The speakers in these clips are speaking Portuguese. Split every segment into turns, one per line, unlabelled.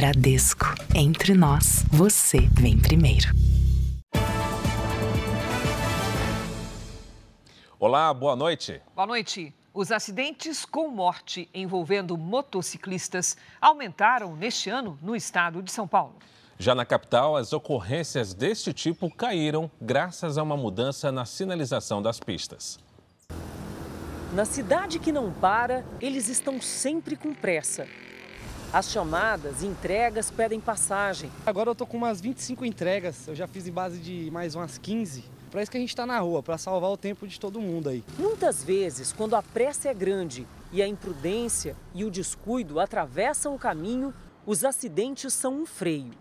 Bradesco. Entre nós, você vem primeiro.
Olá, boa noite.
Boa noite. Os acidentes com morte envolvendo motociclistas aumentaram neste ano no estado de São Paulo.
Já na capital, as ocorrências deste tipo caíram graças a uma mudança na sinalização das pistas.
Na cidade que não para, eles estão sempre com pressa. As chamadas e entregas pedem passagem.
Agora eu tô com umas 25 entregas, eu já fiz em base de mais umas 15. Para isso que a gente está na rua, para salvar o tempo de todo mundo aí.
Muitas vezes, quando a pressa é grande e a imprudência e o descuido atravessam o caminho, os acidentes são um freio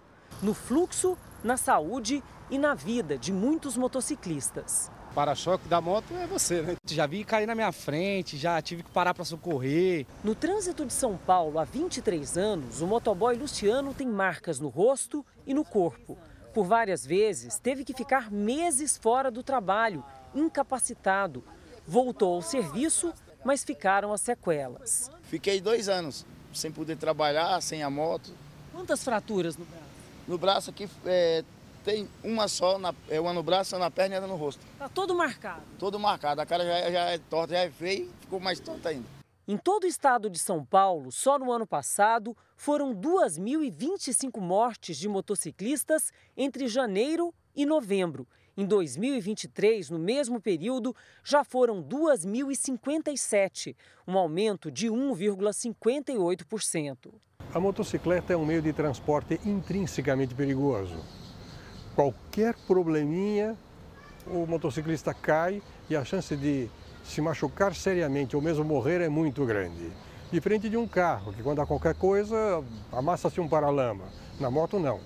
no fluxo, na saúde e na vida de muitos motociclistas.
Para-choque da moto é você, né? Já vi cair na minha frente, já tive que parar para socorrer.
No trânsito de São Paulo há 23 anos, o motoboy Luciano tem marcas no rosto e no corpo. Por várias vezes, teve que ficar meses fora do trabalho, incapacitado. Voltou ao serviço, mas ficaram as sequelas.
Fiquei dois anos sem poder trabalhar, sem a moto.
Quantas fraturas no braço?
No braço aqui é, tem uma só, na, é uma no braço, uma na perna e outra no rosto.
Tá todo marcado?
Todo marcado. A cara já, é, já é torta, já é feio, ficou mais torta ainda.
Em todo o estado de São Paulo, só no ano passado, foram 2.025 mortes de motociclistas entre janeiro e novembro. Em 2023, no mesmo período, já foram 2.057, um aumento de 1,58%.
A motocicleta é um meio de transporte intrinsecamente perigoso. Qualquer probleminha, o motociclista cai e a chance de se machucar seriamente ou mesmo morrer é muito grande. Diferente de um carro, que quando há qualquer coisa, amassa-se um paralama. Na moto, não.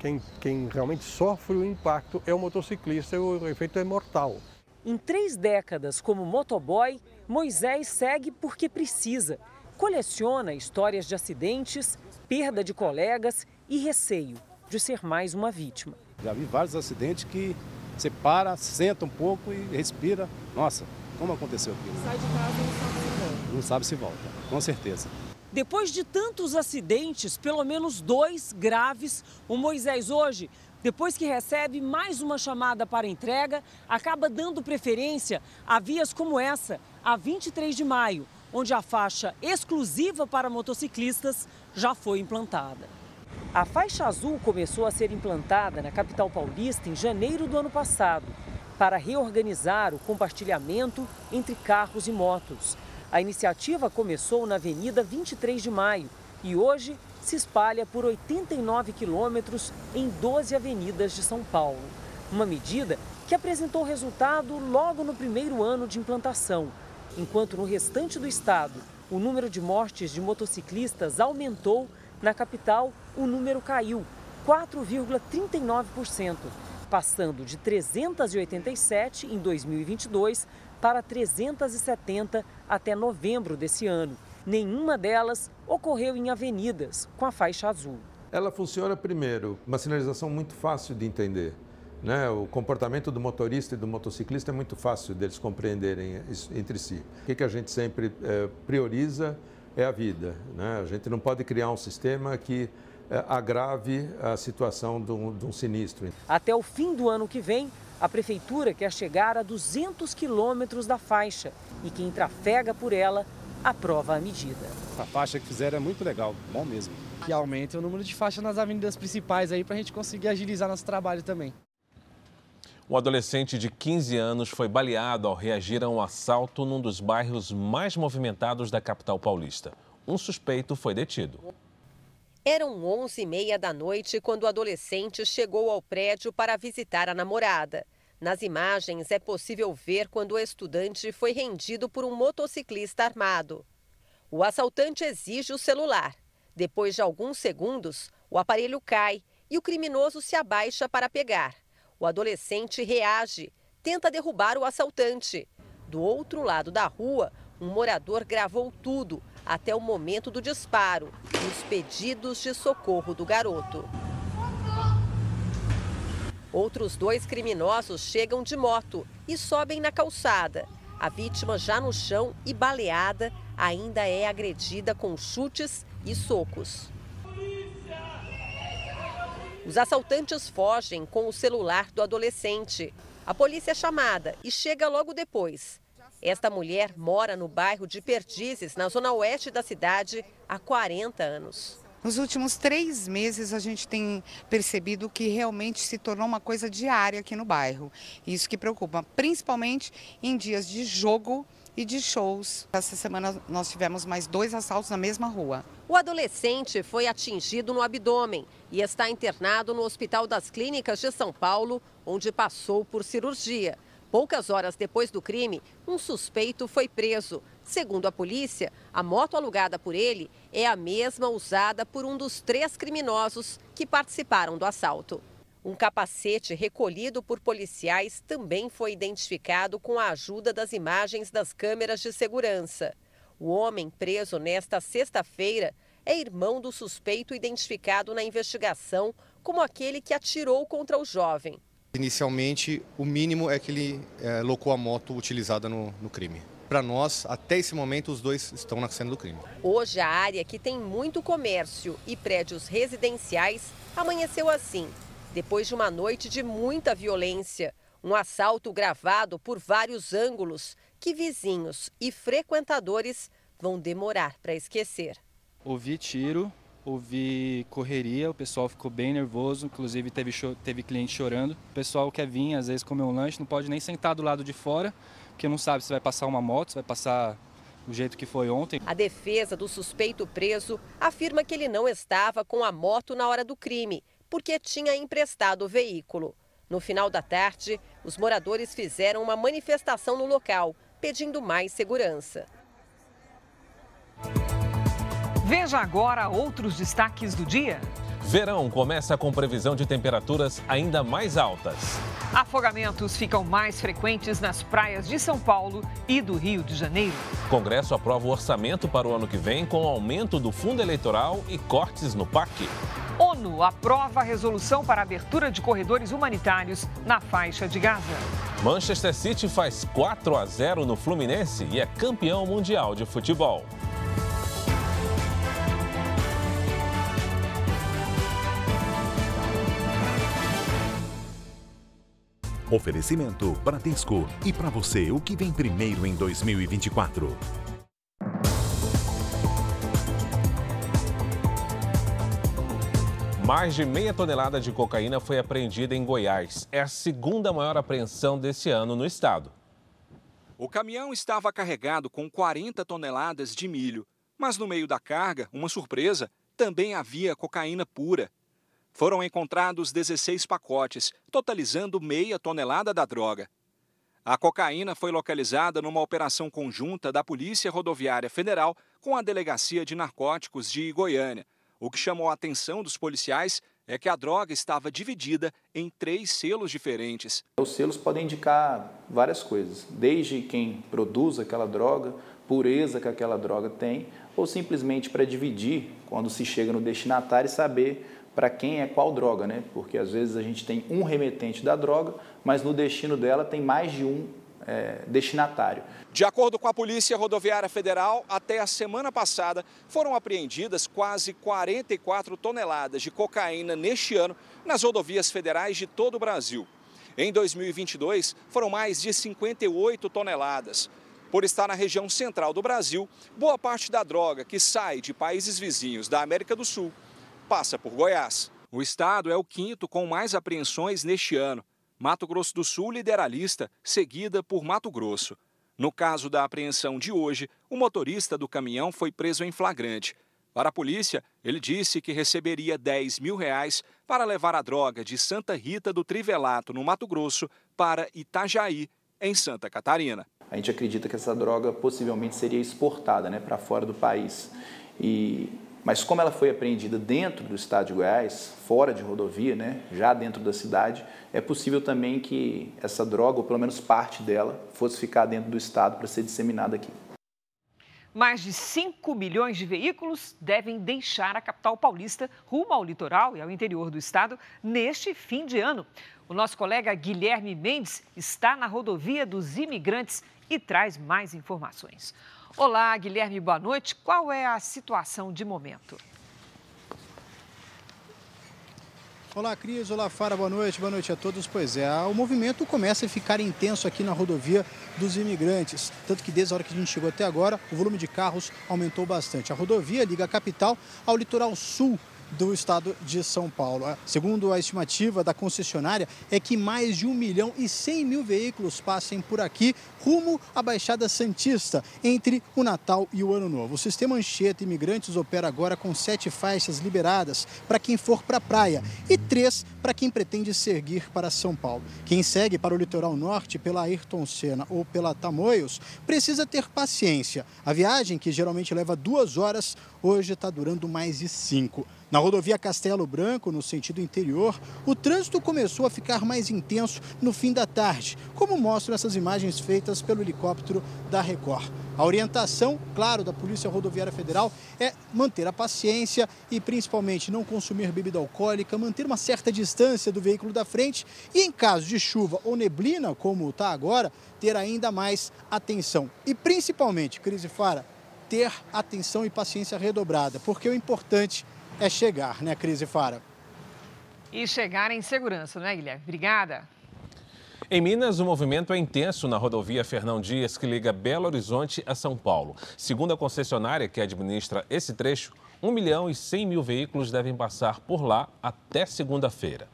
Quem, quem realmente sofre o impacto é o motociclista e o efeito é mortal.
Em três décadas como motoboy, Moisés segue porque precisa coleciona histórias de acidentes, perda de colegas e receio de ser mais uma vítima.
Já vi vários acidentes que você para, senta um pouco e respira. Nossa, como aconteceu aquilo?
Sai de casa e não sabe se volta.
Não sabe se volta, com certeza.
Depois de tantos acidentes, pelo menos dois graves, o Moisés hoje, depois que recebe mais uma chamada para entrega, acaba dando preferência a vias como essa, a 23 de maio, onde a faixa exclusiva para motociclistas já foi implantada. A faixa azul começou a ser implantada na capital paulista em janeiro do ano passado, para reorganizar o compartilhamento entre carros e motos. A iniciativa começou na Avenida 23 de Maio e hoje se espalha por 89 quilômetros em 12 avenidas de São Paulo. Uma medida que apresentou resultado logo no primeiro ano de implantação enquanto no restante do estado o número de mortes de motociclistas aumentou, na capital o número caiu 4,39%, passando de 387 em 2022 para 370 até novembro desse ano. Nenhuma delas ocorreu em avenidas com a faixa azul.
Ela funciona primeiro, uma sinalização muito fácil de entender. Né? O comportamento do motorista e do motociclista é muito fácil deles compreenderem entre si. O que, que a gente sempre é, prioriza é a vida. Né? A gente não pode criar um sistema que é, agrave a situação de um, de um sinistro.
Até o fim do ano que vem, a prefeitura quer chegar a 200 quilômetros da faixa e quem trafega por ela aprova a medida.
A faixa que fizeram é muito legal, bom mesmo.
Que aumente o número de faixas nas avenidas principais aí para a gente conseguir agilizar nosso trabalho também.
Um adolescente de 15 anos foi baleado ao reagir a um assalto num dos bairros mais movimentados da capital paulista. Um suspeito foi detido.
Eram 11 e meia da noite quando o adolescente chegou ao prédio para visitar a namorada. Nas imagens é possível ver quando o estudante foi rendido por um motociclista armado. O assaltante exige o celular. Depois de alguns segundos, o aparelho cai e o criminoso se abaixa para pegar. O adolescente reage, tenta derrubar o assaltante. Do outro lado da rua, um morador gravou tudo até o momento do disparo e os pedidos de socorro do garoto. Outros dois criminosos chegam de moto e sobem na calçada. A vítima, já no chão e baleada, ainda é agredida com chutes e socos. Os assaltantes fogem com o celular do adolescente. A polícia é chamada e chega logo depois. Esta mulher mora no bairro de Perdizes, na zona oeste da cidade, há 40 anos.
Nos últimos três meses, a gente tem percebido que realmente se tornou uma coisa diária aqui no bairro. Isso que preocupa, principalmente em dias de jogo e de shows. Essa semana nós tivemos mais dois assaltos na mesma rua.
O adolescente foi atingido no abdômen e está internado no Hospital das Clínicas de São Paulo, onde passou por cirurgia. Poucas horas depois do crime, um suspeito foi preso. Segundo a polícia, a moto alugada por ele é a mesma usada por um dos três criminosos que participaram do assalto. Um capacete recolhido por policiais também foi identificado com a ajuda das imagens das câmeras de segurança. O homem preso nesta sexta-feira é irmão do suspeito identificado na investigação como aquele que atirou contra o jovem.
Inicialmente, o mínimo é que ele é, locou a moto utilizada no, no crime. Para nós, até esse momento, os dois estão na cena do crime.
Hoje, a área que tem muito comércio e prédios residenciais amanheceu assim, depois de uma noite de muita violência. Um assalto gravado por vários ângulos que vizinhos e frequentadores vão demorar para esquecer.
Ouvi tiro, ouvi correria, o pessoal ficou bem nervoso, inclusive teve, teve cliente chorando. O pessoal quer vir, às vezes, comer um lanche, não pode nem sentar do lado de fora, porque não sabe se vai passar uma moto, se vai passar do jeito que foi ontem.
A defesa do suspeito preso afirma que ele não estava com a moto na hora do crime, porque tinha emprestado o veículo. No final da tarde, os moradores fizeram uma manifestação no local, pedindo mais segurança.
Veja agora outros destaques do dia.
Verão começa com previsão de temperaturas ainda mais altas.
Afogamentos ficam mais frequentes nas praias de São Paulo e do Rio de Janeiro.
Congresso aprova o orçamento para o ano que vem com aumento do fundo eleitoral e cortes no PAC.
ONU aprova a resolução para a abertura de corredores humanitários na faixa de Gaza.
Manchester City faz 4 a 0 no Fluminense e é campeão mundial de futebol.
Oferecimento Bradesco. E para você, o que vem primeiro em 2024?
Mais de meia tonelada de cocaína foi apreendida em Goiás. É a segunda maior apreensão desse ano no estado.
O caminhão estava carregado com 40 toneladas de milho, mas no meio da carga, uma surpresa, também havia cocaína pura. Foram encontrados 16 pacotes, totalizando meia tonelada da droga. A cocaína foi localizada numa operação conjunta da Polícia Rodoviária Federal com a Delegacia de Narcóticos de Goiânia. O que chamou a atenção dos policiais é que a droga estava dividida em três selos diferentes.
Os selos podem indicar várias coisas, desde quem produz aquela droga, pureza que aquela droga tem, ou simplesmente para dividir, quando se chega no destinatário, e saber para quem é qual droga, né? Porque às vezes a gente tem um remetente da droga, mas no destino dela tem mais de um é, destinatário.
De acordo com a Polícia Rodoviária Federal, até a semana passada foram apreendidas quase 44 toneladas de cocaína neste ano nas rodovias federais de todo o Brasil. Em 2022, foram mais de 58 toneladas. Por estar na região central do Brasil, boa parte da droga que sai de países vizinhos da América do Sul passa por Goiás. O estado é o quinto com mais apreensões neste ano. Mato Grosso do Sul lidera a lista, seguida por Mato Grosso. No caso da apreensão de hoje, o motorista do caminhão foi preso em flagrante. Para a polícia, ele disse que receberia 10 mil reais para levar a droga de Santa Rita do Trivelato, no Mato Grosso, para Itajaí, em Santa Catarina.
A gente acredita que essa droga possivelmente seria exportada né, para fora do país. E mas como ela foi apreendida dentro do estado de Goiás, fora de rodovia, né, já dentro da cidade, é possível também que essa droga, ou pelo menos parte dela, fosse ficar dentro do estado para ser disseminada aqui.
Mais de 5 milhões de veículos devem deixar a capital paulista rumo ao litoral e ao interior do estado neste fim de ano. O nosso colega Guilherme Mendes está na rodovia dos imigrantes e traz mais informações. Olá, Guilherme, boa noite. Qual é a situação de momento?
Olá, Cris. Olá, Fara. Boa noite. Boa noite a todos. Pois é, o movimento começa a ficar intenso aqui na rodovia dos imigrantes. Tanto que desde a hora que a gente chegou até agora, o volume de carros aumentou bastante. A rodovia liga a capital ao litoral sul do estado de São Paulo. Segundo a estimativa da concessionária, é que mais de 1 milhão e 100 mil veículos passem por aqui rumo à Baixada Santista entre o Natal e o Ano Novo. O sistema Anchieta Imigrantes opera agora com sete faixas liberadas para quem for para a praia e três para quem pretende seguir para São Paulo. Quem segue para o litoral norte pela Ayrton Senna ou pela Tamoios precisa ter paciência. A viagem, que geralmente leva duas horas, hoje está durando mais de cinco. Na rodovia Castelo Branco, no sentido interior, o trânsito começou a ficar mais intenso no fim da tarde, como mostram essas imagens feitas pelo helicóptero da Record. A orientação, claro, da Polícia Rodoviária Federal é manter a paciência e principalmente não consumir bebida alcoólica, manter uma certa distância do veículo da frente e, em caso de chuva ou neblina, como está agora, ter ainda mais atenção. E principalmente, Cris e Fara, ter atenção e paciência redobrada, porque o importante é chegar, né, Cris e Fara?
E chegar em segurança, não é, Guilherme? Obrigada.
Em Minas, o movimento é intenso na rodovia Fernão Dias, que liga Belo Horizonte a São Paulo. Segundo a concessionária que administra esse trecho, 1 milhão e 100 mil veículos devem passar por lá até segunda-feira.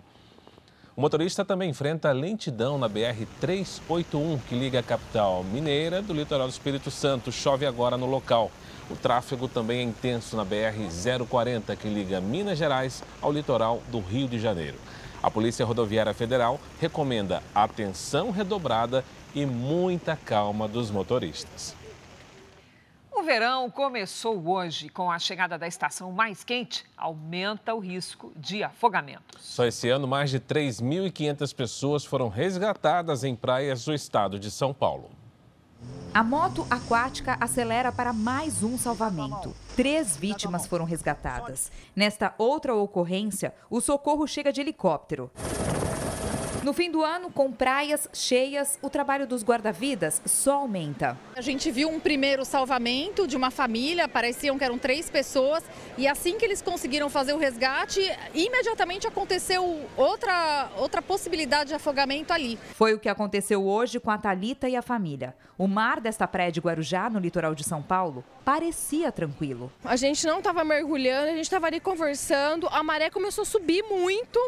O motorista também enfrenta lentidão na BR-381, que liga a capital mineira do litoral do Espírito Santo. Chove agora no local. O tráfego também é intenso na BR-040, que liga Minas Gerais ao litoral do Rio de Janeiro. A Polícia Rodoviária Federal recomenda atenção redobrada e muita calma dos motoristas.
O verão começou hoje. Com a chegada da estação mais quente, aumenta o risco de afogamento.
Só esse ano, mais de 3.500 pessoas foram resgatadas em praias do estado de São Paulo.
A moto aquática acelera para mais um salvamento. Três vítimas foram resgatadas. Nesta outra ocorrência, o socorro chega de helicóptero. No fim do ano, com praias cheias, o trabalho dos guarda-vidas só aumenta.
A gente viu um primeiro salvamento de uma família, pareciam que eram três pessoas, e assim que eles conseguiram fazer o resgate, imediatamente aconteceu outra, outra possibilidade de afogamento ali.
Foi o que aconteceu hoje com a Talita e a família. O mar desta praia de Guarujá, no litoral de São Paulo, parecia tranquilo.
A gente não estava mergulhando, a gente estava ali conversando, a maré começou a subir muito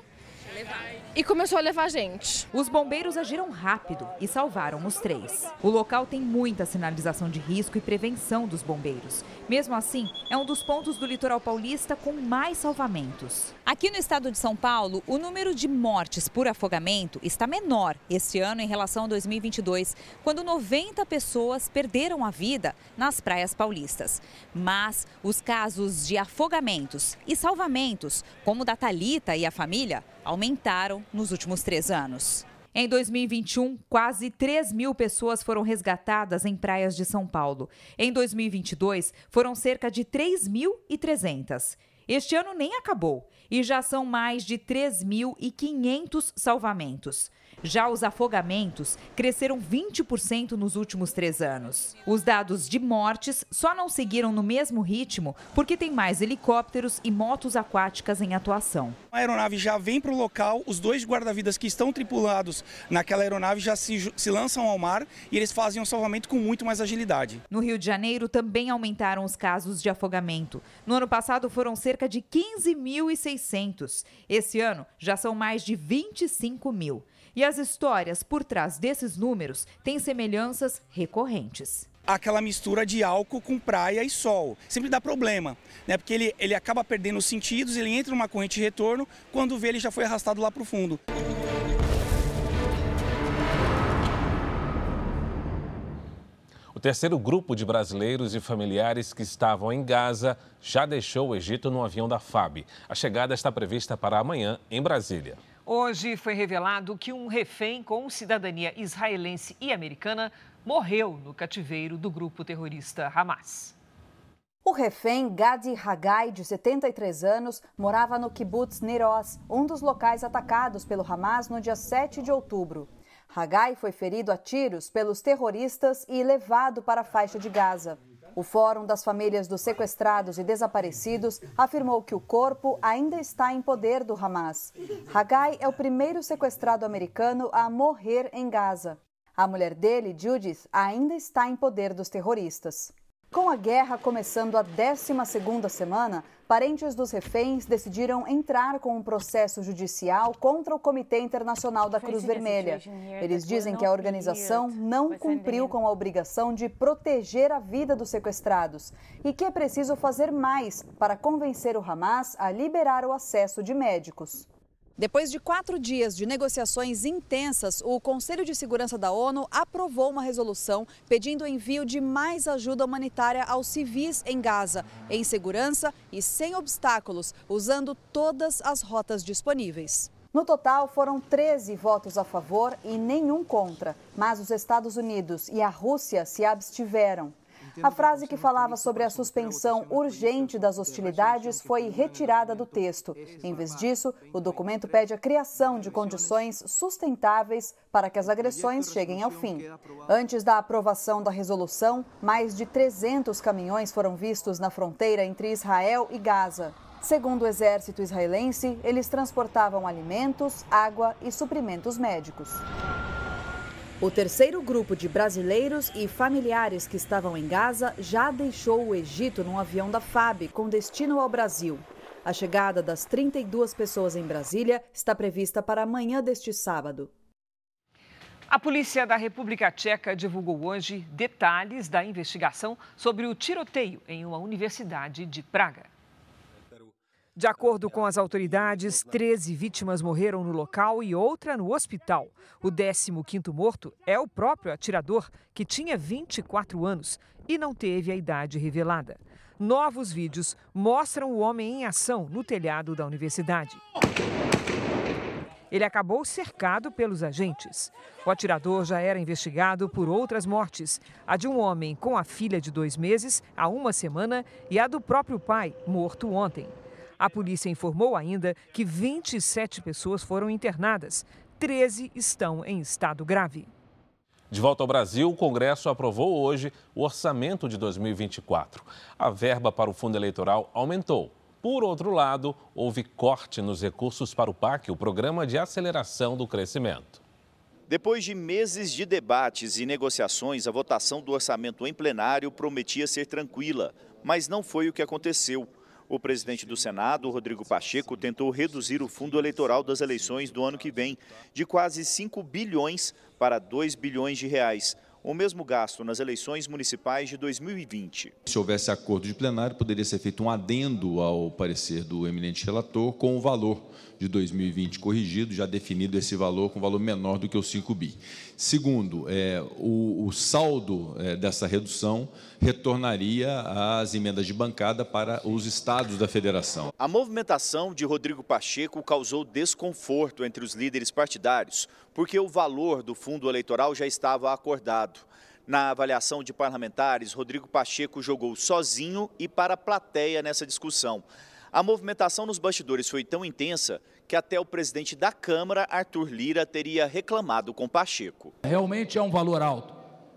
e começou a levar a gente.
Os bombeiros agiram rápido e salvaram os três. O local tem muita sinalização de risco e prevenção dos bombeiros. Mesmo assim, é um dos pontos do litoral paulista com mais salvamentos. Aqui no estado de São Paulo, o número de mortes por afogamento está menor este ano em relação a 2022, quando 90 pessoas perderam a vida nas praias paulistas. Mas os casos de afogamentos e salvamentos, como o da Talita e a família, aumentaram nos últimos três anos. Em 2021, quase 3 mil pessoas foram resgatadas em praias de São Paulo. Em 2022, foram cerca de 3.300. Este ano nem acabou e já são mais de 3.500 salvamentos. Já os afogamentos cresceram 20% nos últimos três anos. Os dados de mortes só não seguiram no mesmo ritmo porque tem mais helicópteros e motos aquáticas em atuação.
A aeronave já vem para o local, os dois guarda-vidas que estão tripulados naquela aeronave já se, se lançam ao mar e eles fazem o um salvamento com muito mais agilidade.
No Rio de Janeiro também aumentaram os casos de afogamento. No ano passado foram cerca de 15.600. Esse ano já são mais de 25 mil. E as histórias por trás desses números têm semelhanças recorrentes
aquela mistura de álcool com praia e sol. Sempre dá problema, né? Porque ele, ele acaba perdendo os sentidos, ele entra numa corrente de retorno, quando vê ele já foi arrastado lá para o fundo.
O terceiro grupo de brasileiros e familiares que estavam em Gaza já deixou o Egito no avião da FAB. A chegada está prevista para amanhã em Brasília.
Hoje foi revelado que um refém com cidadania israelense e americana morreu no cativeiro do grupo terrorista Hamas.
O refém Gadi Hagai, de 73 anos, morava no kibbutz Niroz, um dos locais atacados pelo Hamas no dia 7 de outubro. Hagai foi ferido a tiros pelos terroristas e levado para a faixa de Gaza. O Fórum das Famílias dos Sequestrados e Desaparecidos afirmou que o corpo ainda está em poder do Hamas. Hagai é o primeiro sequestrado americano a morrer em Gaza. A mulher dele, Judith, ainda está em poder dos terroristas. Com a guerra começando a 12ª semana, parentes dos reféns decidiram entrar com um processo judicial contra o Comitê Internacional da Cruz Vermelha. Eles dizem que a organização não cumpriu com a obrigação de proteger a vida dos sequestrados e que é preciso fazer mais para convencer o Hamas a liberar o acesso de médicos. Depois de quatro dias de negociações intensas, o Conselho de Segurança da ONU aprovou uma resolução pedindo o envio de mais ajuda humanitária aos civis em Gaza, em segurança e sem obstáculos, usando todas as rotas disponíveis. No total, foram 13 votos a favor e nenhum contra, mas os Estados Unidos e a Rússia se abstiveram. A frase que falava sobre a suspensão urgente das hostilidades foi retirada do texto. Em vez disso, o documento pede a criação de condições sustentáveis para que as agressões cheguem ao fim. Antes da aprovação da resolução, mais de 300 caminhões foram vistos na fronteira entre Israel e Gaza. Segundo o exército israelense, eles transportavam alimentos, água e suprimentos médicos. O terceiro grupo de brasileiros e familiares que estavam em Gaza já deixou o Egito num avião da FAB com destino ao Brasil. A chegada das 32 pessoas em Brasília está prevista para amanhã deste sábado.
A polícia da República Tcheca divulgou hoje detalhes da investigação sobre o tiroteio em uma universidade de Praga. De acordo com as autoridades, 13 vítimas morreram no local e outra no hospital. O 15º morto é o próprio atirador, que tinha 24 anos e não teve a idade revelada. Novos vídeos mostram o homem em ação no telhado da universidade. Ele acabou cercado pelos agentes. O atirador já era investigado por outras mortes: a de um homem com a filha de dois meses há uma semana e a do próprio pai, morto ontem. A polícia informou ainda que 27 pessoas foram internadas, 13 estão em estado grave.
De volta ao Brasil, o Congresso aprovou hoje o orçamento de 2024. A verba para o fundo eleitoral aumentou. Por outro lado, houve corte nos recursos para o PAC, o Programa de Aceleração do Crescimento.
Depois de meses de debates e negociações, a votação do orçamento em plenário prometia ser tranquila, mas não foi o que aconteceu. O presidente do Senado, Rodrigo Pacheco, tentou reduzir o fundo eleitoral das eleições do ano que vem de quase 5 bilhões para 2 bilhões de reais, o mesmo gasto nas eleições municipais de 2020.
Se houvesse acordo de plenário, poderia ser feito um adendo ao parecer do eminente relator com o valor de 2020 corrigido, já definido esse valor com valor menor do que o 5 bi. Segundo, é, o, o saldo é, dessa redução retornaria às emendas de bancada para os estados da federação.
A movimentação de Rodrigo Pacheco causou desconforto entre os líderes partidários, porque o valor do fundo eleitoral já estava acordado. Na avaliação de parlamentares, Rodrigo Pacheco jogou sozinho e para a plateia nessa discussão. A movimentação nos bastidores foi tão intensa que até o presidente da Câmara, Arthur Lira, teria reclamado com Pacheco.
Realmente é um valor alto.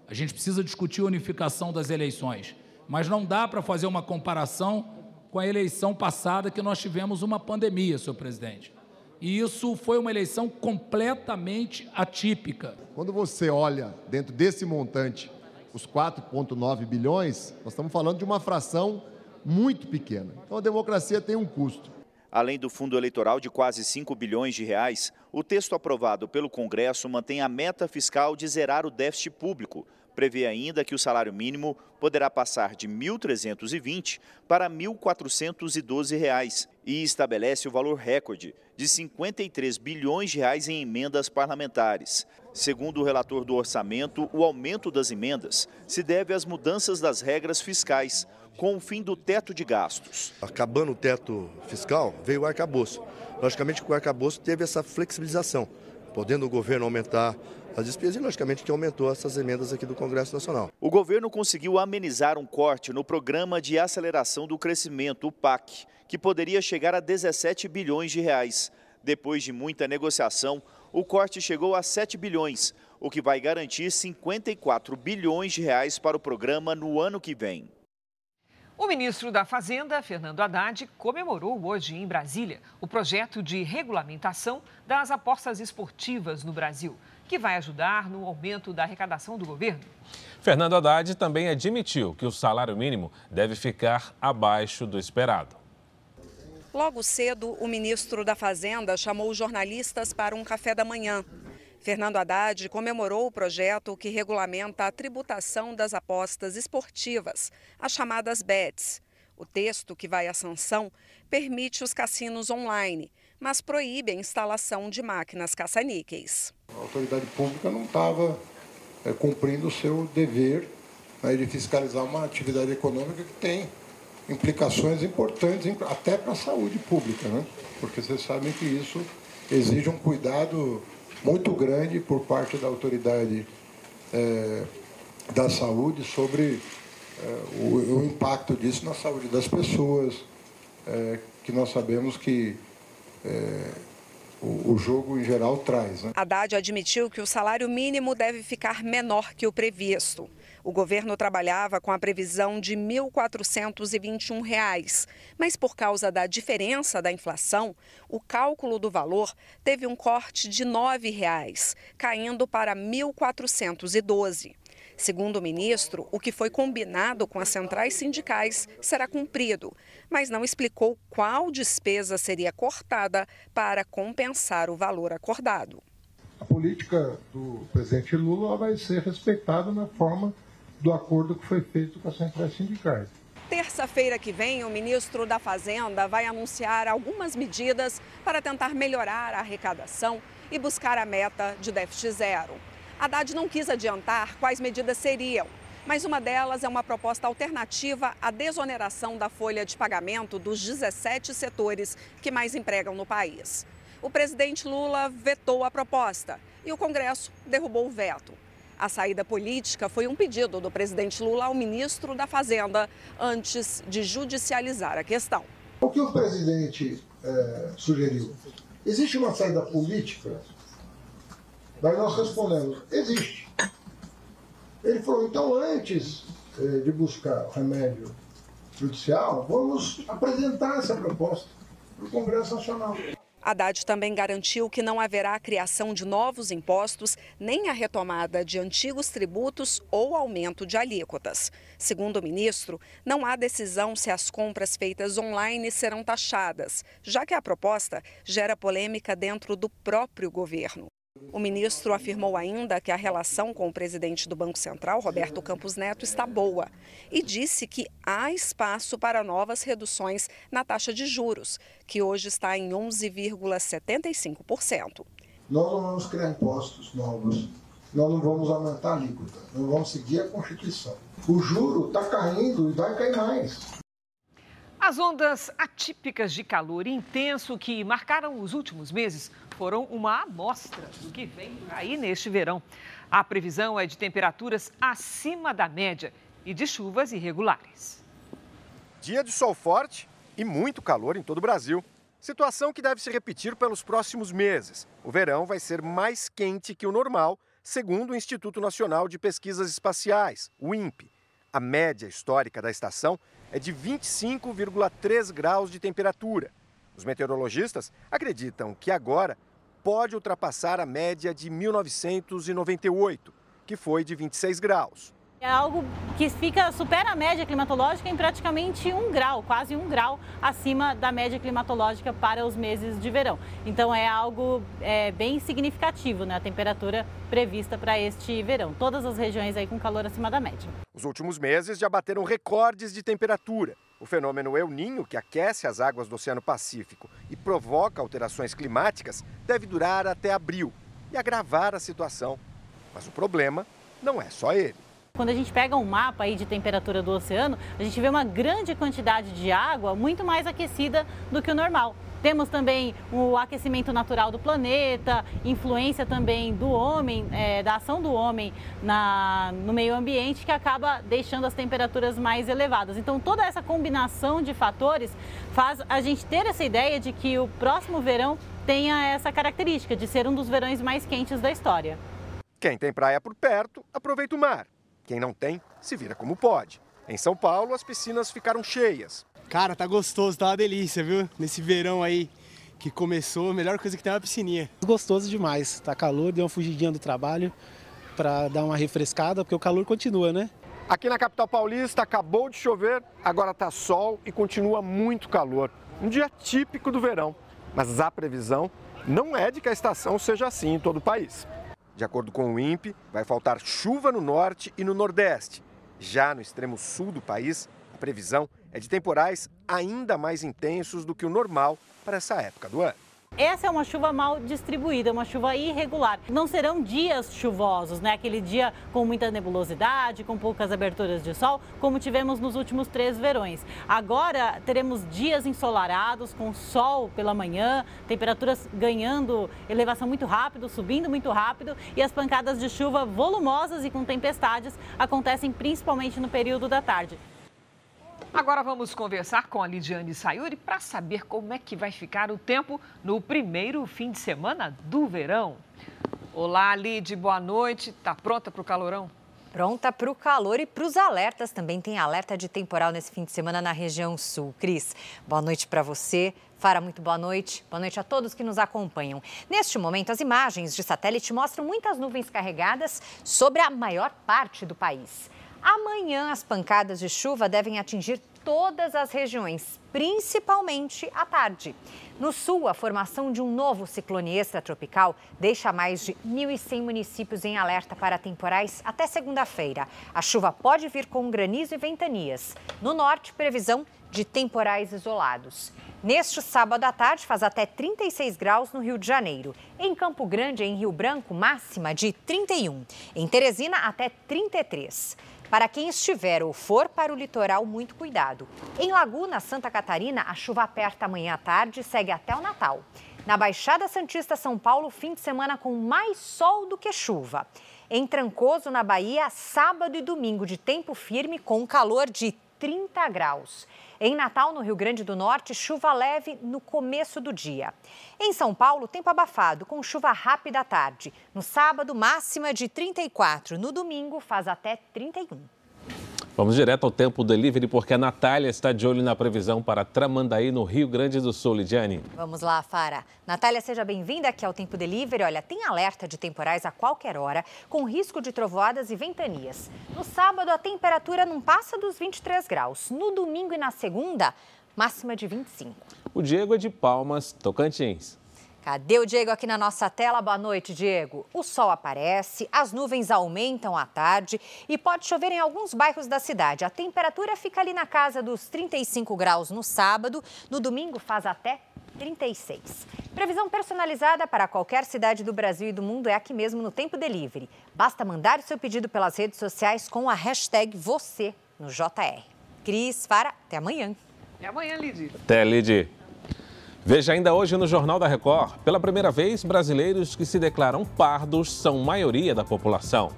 A gente precisa discutir a unificação das eleições, mas não dá para fazer uma comparação com a eleição passada que nós tivemos uma pandemia, senhor presidente. E isso foi uma eleição completamente atípica.
Quando você olha dentro desse montante os 4,9 bilhões, nós estamos falando de uma fração muito pequena. Então a democracia tem um custo.
Além do fundo eleitoral de quase 5 bilhões de reais, o texto aprovado pelo Congresso mantém a meta fiscal de zerar o déficit público. Prevê ainda que o salário mínimo poderá passar de R$ 1.320 para 1.412 reais e estabelece o valor recorde de 53 bilhões de reais em emendas parlamentares. Segundo o relator do orçamento, o aumento das emendas se deve às mudanças das regras fiscais, com o fim do teto de gastos.
Acabando o teto fiscal, veio o arcabouço. Logicamente o arcabouço teve essa flexibilização, podendo o governo aumentar as despesas e, logicamente, que aumentou essas emendas aqui do Congresso Nacional.
O governo conseguiu amenizar um corte no Programa de Aceleração do Crescimento, o PAC, que poderia chegar a 17 bilhões de reais. Depois de muita negociação, o corte chegou a 7 bilhões, o que vai garantir 54 bilhões de reais para o programa no ano que vem.
O ministro da Fazenda, Fernando Haddad, comemorou hoje em Brasília o projeto de regulamentação das apostas esportivas no Brasil, que vai ajudar no aumento da arrecadação do governo.
Fernando Haddad também admitiu que o salário mínimo deve ficar abaixo do esperado.
Logo cedo, o ministro da Fazenda chamou jornalistas para um café da manhã. Fernando Haddad comemorou o projeto que regulamenta a tributação das apostas esportivas, as chamadas BETs. O texto que vai à sanção permite os cassinos online, mas proíbe a instalação de máquinas caça-níqueis.
A autoridade pública não estava é, cumprindo o seu dever né, de fiscalizar uma atividade econômica que tem implicações importantes até para a saúde pública, né? porque vocês sabem que isso exige um cuidado muito grande por parte da autoridade é, da saúde sobre é, o, o, impacto disso na saúde das pessoas, é, que nós sabemos que é, o, jogo em geral traz. Né?
Haddad admitiu que o salário mínimo deve ficar menor que o previsto. O governo trabalhava com a previsão de R$ 1.421, mas por causa da diferença da inflação, o cálculo do valor teve um corte de R$ 9,00, caindo para R$ 1.412. Segundo o ministro, o que foi combinado com as centrais sindicais será cumprido, mas não explicou qual despesa seria cortada para compensar o valor acordado.
A política do presidente Lula vai ser respeitada na forma do acordo que foi feito com as centrais sindicais.
Terça-feira que vem, o ministro da Fazenda vai anunciar algumas medidas para tentar melhorar a arrecadação e buscar a meta de déficit zero. Haddad não quis adiantar quais medidas seriam, mas uma delas é uma proposta alternativa à desoneração da folha de pagamento dos 17 setores que mais empregam no país. O presidente Lula vetou a proposta e o Congresso derrubou o veto. A saída política foi um pedido do presidente Lula ao ministro da Fazenda antes de judicializar a questão.
O que o presidente é, sugeriu? Existe uma saída política? Daí nós respondemos: existe. Ele falou: então, antes é, de buscar remédio judicial, vamos apresentar essa proposta para o Congresso Nacional.
Haddad também garantiu que não haverá a criação de novos impostos, nem a retomada de antigos tributos ou aumento de alíquotas. Segundo o ministro, não há decisão se as compras feitas online serão taxadas, já que a proposta gera polêmica dentro do próprio governo. O ministro afirmou ainda que a relação com o presidente do Banco Central, Roberto Campos Neto, está boa e disse que há espaço para novas reduções na taxa de juros, que hoje está em 11,75%.
Nós não vamos criar impostos novos, nós não vamos aumentar a alíquota, nós vamos seguir a Constituição. O juro está caindo e vai cair mais.
As ondas atípicas de calor intenso que marcaram os últimos meses foram uma amostra do que vem aí neste verão. A previsão é de temperaturas acima da média e de chuvas irregulares.
Dia de sol forte e muito calor em todo o Brasil. Situação que deve se repetir pelos próximos meses. O verão vai ser mais quente que o normal, segundo o Instituto Nacional de Pesquisas Espaciais, o INPE. A média histórica da estação é de 25,3 graus de temperatura. Os meteorologistas acreditam que agora pode ultrapassar a média de 1998, que foi de 26 graus.
É algo que fica supera a média climatológica em praticamente um grau, quase um grau acima da média climatológica para os meses de verão. Então é algo é, bem significativo, né, a temperatura prevista para este verão. Todas as regiões aí com calor acima da média.
Os últimos meses já bateram recordes de temperatura. O fenômeno El Ninho, que aquece as águas do Oceano Pacífico e provoca alterações climáticas, deve durar até abril e agravar a situação. Mas o problema não é só ele.
Quando a gente pega um mapa aí de temperatura do oceano, a gente vê uma grande quantidade de água muito mais aquecida do que o normal. Temos também o aquecimento natural do planeta, influência também do homem, é, da ação do homem na, no meio ambiente, que acaba deixando as temperaturas mais elevadas. Então, toda essa combinação de fatores faz a gente ter essa ideia de que o próximo verão tenha essa característica de ser um dos verões mais quentes da história.
Quem tem praia por perto, aproveita o mar. Quem não tem, se vira como pode. Em São Paulo, as piscinas ficaram cheias.
Cara, tá gostoso, tá uma delícia, viu? Nesse verão aí que começou, a melhor coisa que tem é uma piscininha.
Gostoso demais, tá calor, deu uma fugidinha do trabalho para dar uma refrescada, porque o calor continua, né?
Aqui na capital paulista acabou de chover, agora tá sol e continua muito calor. Um dia típico do verão, mas a previsão não é de que a estação seja assim em todo o país. De acordo com o INPE, vai faltar chuva no norte e no nordeste. Já no extremo sul do país, a previsão é de temporais ainda mais intensos do que o normal para essa época do ano.
Essa é uma chuva mal distribuída, uma chuva irregular. Não serão dias chuvosos, né? Aquele dia com muita nebulosidade, com poucas aberturas de sol, como tivemos nos últimos três verões. Agora teremos dias ensolarados, com sol pela manhã, temperaturas ganhando elevação muito rápido, subindo muito rápido, e as pancadas de chuva volumosas e com tempestades acontecem principalmente no período da tarde.
Agora vamos conversar com a Lidiane Sayuri para saber como é que vai ficar o tempo no primeiro fim de semana do verão. Olá, Lid, boa noite. Tá pronta para o calorão?
Pronta para o calor e para os alertas. Também tem alerta de temporal nesse fim de semana na região sul. Cris, boa noite para você. Fara, muito boa noite. Boa noite a todos que nos acompanham. Neste momento, as imagens de satélite mostram muitas nuvens carregadas sobre a maior parte do país. Amanhã, as pancadas de chuva devem atingir todas as regiões, principalmente à tarde. No sul, a formação de um novo ciclone extratropical deixa mais de 1.100 municípios em alerta para temporais até segunda-feira. A chuva pode vir com granizo e ventanias. No norte, previsão de temporais isolados. Neste sábado à tarde, faz até 36 graus no Rio de Janeiro. Em Campo Grande, em Rio Branco, máxima de 31. Em Teresina, até 33. Para quem estiver ou for para o litoral, muito cuidado. Em Laguna, Santa Catarina, a chuva aperta amanhã à tarde e segue até o Natal. Na Baixada Santista, São Paulo, fim de semana com mais sol do que chuva. Em Trancoso, na Bahia, sábado e domingo de tempo firme com calor de 30 graus. Em Natal, no Rio Grande do Norte, chuva leve no começo do dia. Em São Paulo, tempo abafado, com chuva rápida à tarde. No sábado, máxima de 34. No domingo, faz até 31.
Vamos direto ao tempo delivery, porque a Natália está de olho na previsão para Tramandaí, no Rio Grande do Sul, Lidiane.
Vamos lá, Fara. Natália, seja bem-vinda aqui ao Tempo Delivery. Olha, tem alerta de temporais a qualquer hora, com risco de trovoadas e ventanias. No sábado, a temperatura não passa dos 23 graus. No domingo e na segunda, máxima de 25.
O Diego é de Palmas, Tocantins.
Cadê o Diego aqui na nossa tela? Boa noite, Diego. O sol aparece, as nuvens aumentam à tarde e pode chover em alguns bairros da cidade. A temperatura fica ali na casa dos 35 graus no sábado, no domingo faz até 36. Previsão personalizada para qualquer cidade do Brasil e do mundo é aqui mesmo no Tempo Delivery. Basta mandar o seu pedido pelas redes sociais com a hashtag você no JR. Cris, Fara, até amanhã.
Até amanhã, Lidy.
Até, Lidy. Veja ainda hoje no Jornal da Record. Pela primeira vez, brasileiros que se declaram pardos são maioria da população.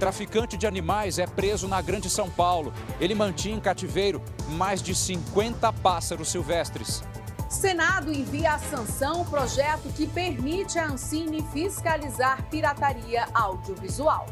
Traficante de animais é preso na Grande São Paulo. Ele mantinha em cativeiro mais de 50 pássaros silvestres.
Senado envia a sanção projeto que permite a Ancine fiscalizar pirataria audiovisual.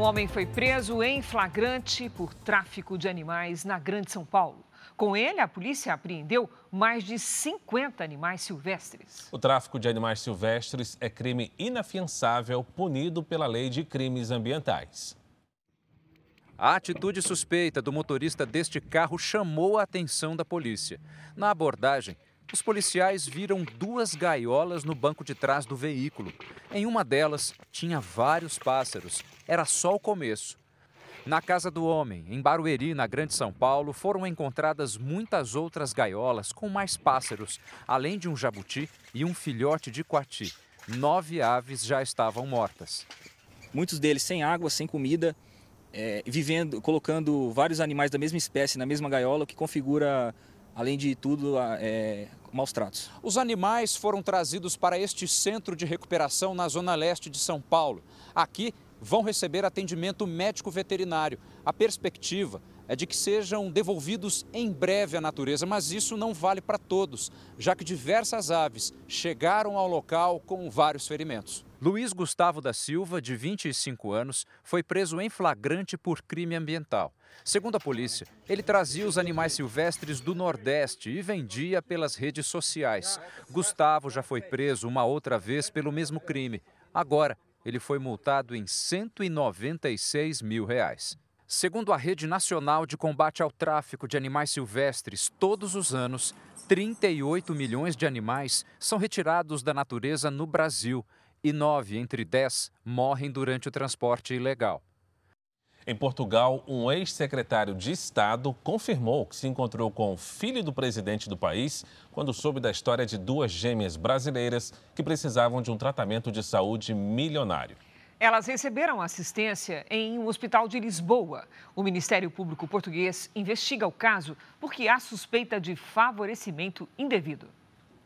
Um homem foi preso em flagrante por tráfico de animais na Grande São Paulo. Com ele, a polícia apreendeu mais de 50 animais silvestres.
O tráfico de animais silvestres é crime inafiançável, punido pela Lei de Crimes Ambientais.
A atitude suspeita do motorista deste carro chamou a atenção da polícia. Na abordagem, os policiais viram duas gaiolas no banco de trás do veículo. Em uma delas tinha vários pássaros. Era só o começo. Na casa do homem, em Barueri, na Grande São Paulo, foram encontradas muitas outras gaiolas com mais pássaros, além de um jabuti e um filhote de coati. Nove aves já estavam mortas.
Muitos deles sem água, sem comida, é, vivendo, colocando vários animais da mesma espécie na mesma gaiola, o que configura, além de tudo, é, maus tratos.
Os animais foram trazidos para este centro de recuperação na zona leste de São Paulo. Aqui vão receber atendimento médico veterinário. A perspectiva é de que sejam devolvidos em breve à natureza, mas isso não vale para todos, já que diversas aves chegaram ao local com vários ferimentos. Luiz Gustavo da Silva, de 25 anos, foi preso em flagrante por crime ambiental. Segundo a polícia, ele trazia os animais silvestres do Nordeste e vendia pelas redes sociais. Gustavo já foi preso uma outra vez pelo mesmo crime. Agora, ele foi multado em 196 mil reais. Segundo a Rede Nacional de Combate ao Tráfico de Animais Silvestres, todos os anos, 38 milhões de animais são retirados da natureza no Brasil e nove entre dez morrem durante o transporte ilegal.
Em Portugal, um ex-secretário de Estado confirmou que se encontrou com o filho do presidente do país quando soube da história de duas gêmeas brasileiras que precisavam de um tratamento de saúde milionário.
Elas receberam assistência em um hospital de Lisboa. O Ministério Público Português investiga o caso porque há suspeita de favorecimento indevido.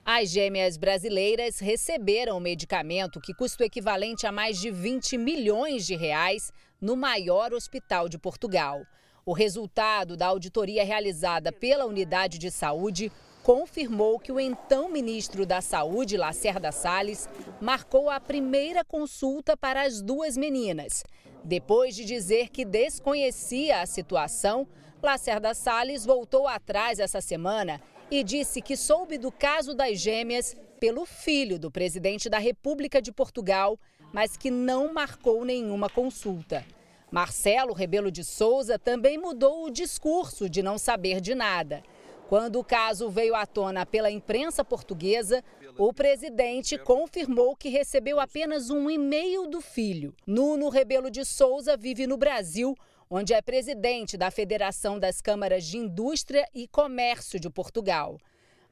As gêmeas brasileiras receberam o medicamento que custa o equivalente a mais de 20 milhões de reais no maior hospital de Portugal. O resultado da auditoria realizada pela Unidade de Saúde confirmou que o então ministro da Saúde, Lacerda Salles, marcou a primeira consulta para as duas meninas. Depois de dizer que desconhecia a situação, Lacerda Salles voltou atrás essa semana e disse que soube do caso das gêmeas pelo filho do presidente da República de Portugal, mas que não marcou nenhuma consulta. Marcelo Rebelo de Souza também mudou o discurso de não saber de nada. Quando o caso veio à tona pela imprensa portuguesa, o presidente confirmou que recebeu apenas um e-mail do filho. Nuno Rebelo de Souza vive no Brasil, onde é presidente da Federação das Câmaras de Indústria e Comércio de Portugal.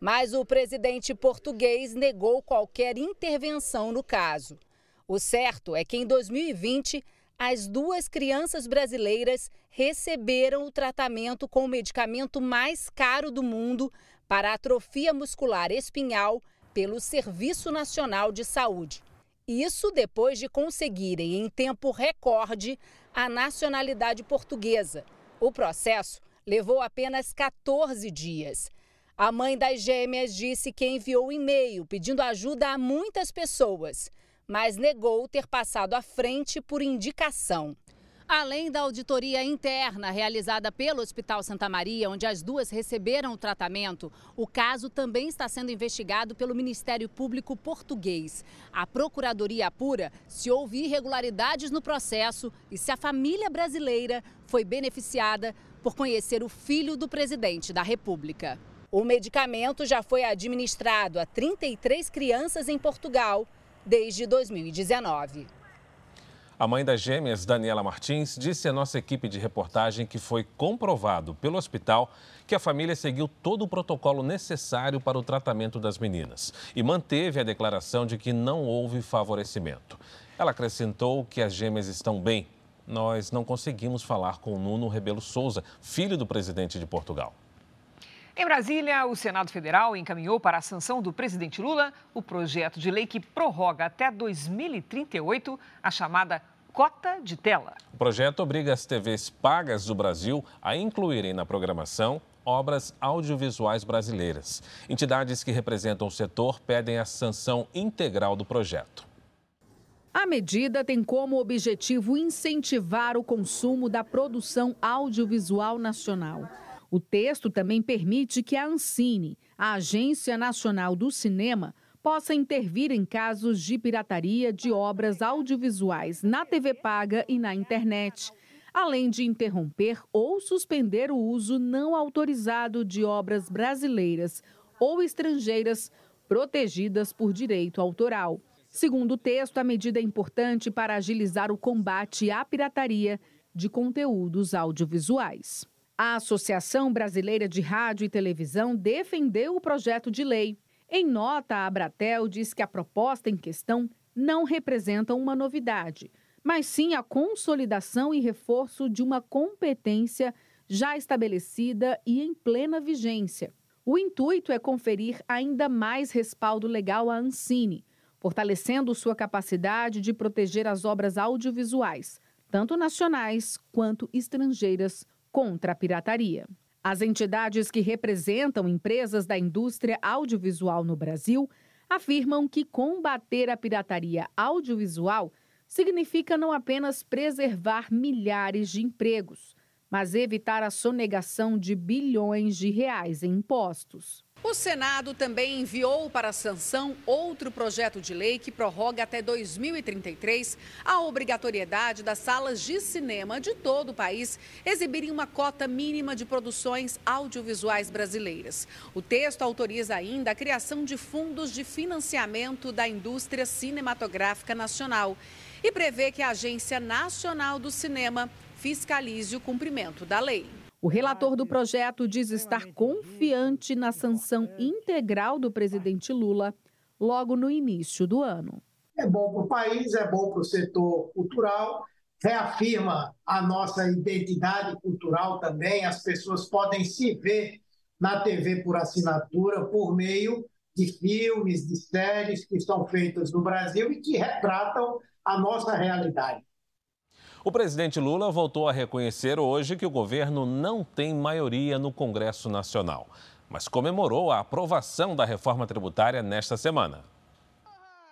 Mas o presidente português negou qualquer intervenção no caso. O certo é que em 2020 as duas crianças brasileiras receberam o tratamento com o medicamento mais caro do mundo para atrofia muscular espinhal pelo Serviço Nacional de Saúde. Isso depois de conseguirem, em tempo recorde, a nacionalidade portuguesa. O processo levou apenas 14 dias. A mãe das gêmeas disse que enviou e-mail pedindo ajuda a muitas pessoas mas negou ter passado à frente por indicação. Além da auditoria interna realizada pelo Hospital Santa Maria, onde as duas receberam o tratamento, o caso também está sendo investigado pelo Ministério Público Português. A Procuradoria apura se houve irregularidades no processo e se a família brasileira foi beneficiada por conhecer o filho do presidente da República. O medicamento já foi administrado a 33 crianças em Portugal desde 2019.
A mãe das gêmeas, Daniela Martins, disse à nossa equipe de reportagem que foi comprovado pelo hospital que a família seguiu todo o protocolo necessário para o tratamento das meninas e manteve a declaração de que não houve favorecimento. Ela acrescentou que as gêmeas estão bem. Nós não conseguimos falar com Nuno Rebelo Souza, filho do presidente de Portugal.
Em Brasília, o Senado Federal encaminhou para a sanção do presidente Lula o projeto de lei que prorroga até 2038 a chamada cota de tela.
O projeto obriga as TVs pagas do Brasil a incluírem na programação obras audiovisuais brasileiras. Entidades que representam o setor pedem a sanção integral do projeto.
A medida tem como objetivo incentivar o consumo da produção audiovisual nacional. O texto também permite que a Ancine, a Agência Nacional do Cinema, possa intervir em casos de pirataria de obras audiovisuais na TV paga e na internet, além de interromper ou suspender o uso não autorizado de obras brasileiras ou estrangeiras protegidas por direito autoral. Segundo o texto, a medida é importante para agilizar o combate à pirataria de conteúdos audiovisuais. A Associação Brasileira de Rádio e Televisão defendeu o projeto de lei. Em nota, a Abratel diz que a proposta em questão não representa uma novidade, mas sim a consolidação e reforço de uma competência já estabelecida e em plena vigência. O intuito é conferir ainda mais respaldo legal à Ancine, fortalecendo sua capacidade de proteger as obras audiovisuais, tanto nacionais quanto estrangeiras, contra a pirataria. As entidades que representam empresas da indústria audiovisual no Brasil afirmam que combater a pirataria audiovisual significa não apenas preservar milhares de empregos, mas evitar a sonegação de bilhões de reais em impostos.
O Senado também enviou para a sanção outro projeto de lei que prorroga até 2033 a obrigatoriedade das salas de cinema de todo o país exibirem uma cota mínima de produções audiovisuais brasileiras. O texto autoriza ainda a criação de fundos de financiamento da indústria cinematográfica nacional e prevê que a Agência Nacional do Cinema fiscalize o cumprimento da lei.
O relator do projeto diz estar confiante na sanção integral do presidente Lula logo no início do ano.
É bom para o país, é bom para o setor cultural, reafirma a nossa identidade cultural também. As pessoas podem se ver na TV por assinatura por meio de filmes, de séries que são feitas no Brasil e que retratam a nossa realidade.
O presidente Lula voltou a reconhecer hoje que o governo não tem maioria no Congresso Nacional, mas comemorou a aprovação da reforma tributária nesta semana.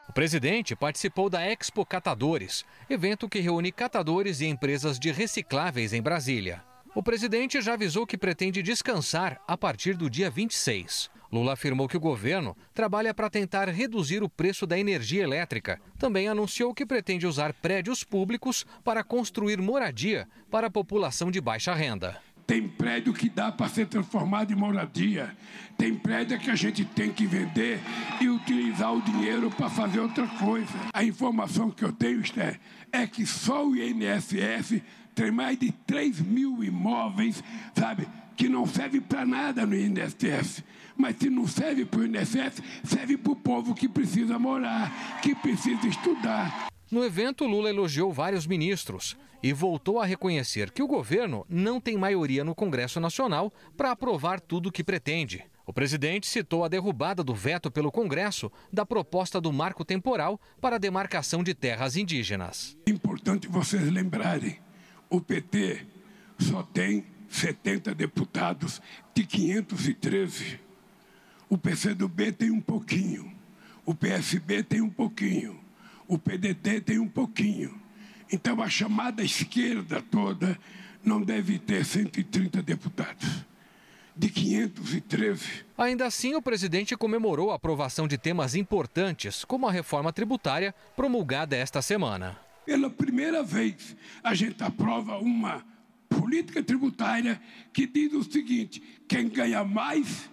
O presidente participou da Expo Catadores, evento que reúne catadores e empresas de recicláveis em Brasília. O presidente já avisou que pretende descansar a partir do dia 26. Lula afirmou que o governo trabalha para tentar reduzir o preço da energia elétrica. Também anunciou que pretende usar prédios públicos para construir moradia para a população de baixa renda.
Tem prédio que dá para ser transformado em moradia. Tem prédio que a gente tem que vender e utilizar o dinheiro para fazer outra coisa. A informação que eu tenho, Esther, é que só o INSS tem mais de 3 mil imóveis, sabe, que não serve para nada no INSS. Mas se não serve para o INSS, serve para o povo que precisa morar, que precisa estudar.
No evento, Lula elogiou vários ministros e voltou a reconhecer que o governo não tem maioria no Congresso Nacional para aprovar tudo o que pretende. O presidente citou a derrubada do veto pelo Congresso da proposta do marco temporal para a demarcação de terras indígenas.
É importante vocês lembrarem: o PT só tem 70 deputados de 513. O PCdoB tem um pouquinho, o PSB tem um pouquinho, o PDT tem um pouquinho. Então a chamada esquerda toda não deve ter 130 deputados. De 513.
Ainda assim, o presidente comemorou a aprovação de temas importantes, como a reforma tributária, promulgada esta semana.
Pela primeira vez, a gente aprova uma política tributária que diz o seguinte: quem ganha mais,